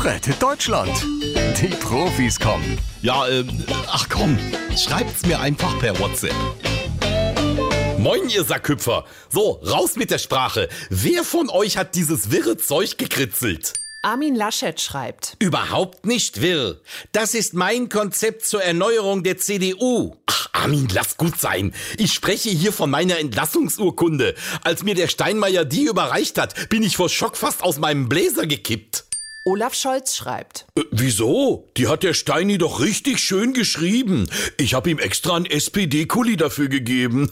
Rettet Deutschland. Die Profis kommen. Ja, ähm, ach komm, schreibt's mir einfach per WhatsApp. Moin, ihr Sackhüpfer. So, raus mit der Sprache. Wer von euch hat dieses wirre Zeug gekritzelt? Armin Laschet schreibt. Überhaupt nicht wirr. Das ist mein Konzept zur Erneuerung der CDU. Ach, Armin, lass gut sein. Ich spreche hier von meiner Entlassungsurkunde. Als mir der Steinmeier die überreicht hat, bin ich vor Schock fast aus meinem Bläser gekippt. Olaf Scholz schreibt. Äh, wieso? Die hat der Steini doch richtig schön geschrieben. Ich habe ihm extra einen SPD-Kuli dafür gegeben.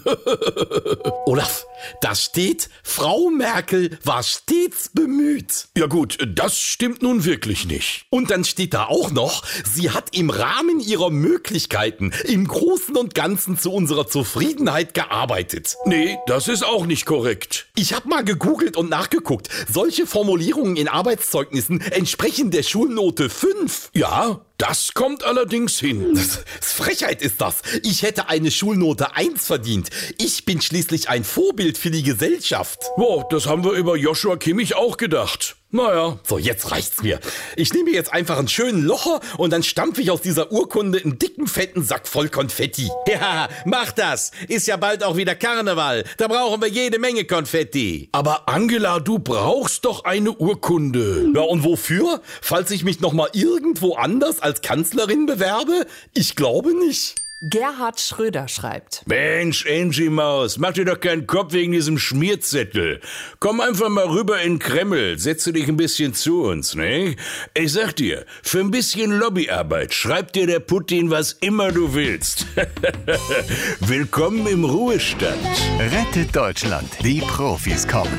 Olaf, da steht, Frau Merkel war stets bemüht. Ja gut, das stimmt nun wirklich nicht. Und dann steht da auch noch, sie hat im Rahmen ihrer Möglichkeiten im Großen und Ganzen zu unserer Zufriedenheit gearbeitet. Nee, das ist auch nicht korrekt. Ich habe mal gegoogelt und nachgeguckt. Solche Formulierungen in Arbeitszeugnissen entsprechen der Schulnote 5. Ja, das kommt allerdings hin. Das, Frechheit ist das. Ich hätte eine Schulnote 1 verdient. Ich bin schließlich ein Vorbild für die Gesellschaft. Boah, das haben wir über Joshua Kimmich auch gedacht. Naja. So, jetzt reicht's mir. Ich nehme jetzt einfach einen schönen Locher und dann stampfe ich aus dieser Urkunde einen dicken, fetten Sack voll Konfetti. Ja, mach das. Ist ja bald auch wieder Karneval. Da brauchen wir jede Menge Konfetti. Aber Angela, du brauchst doch eine Urkunde. Ja, und wofür? Falls ich mich nochmal irgendwo anders als Kanzlerin bewerbe? Ich glaube nicht. Gerhard Schröder schreibt. Mensch, Angie Maus, mach dir doch keinen Kopf wegen diesem Schmierzettel. Komm einfach mal rüber in den Kreml, setze dich ein bisschen zu uns, ne? Ich sag dir, für ein bisschen Lobbyarbeit schreibt dir der Putin was immer du willst. Willkommen im Ruhestand. Rettet Deutschland. Die Profis kommen.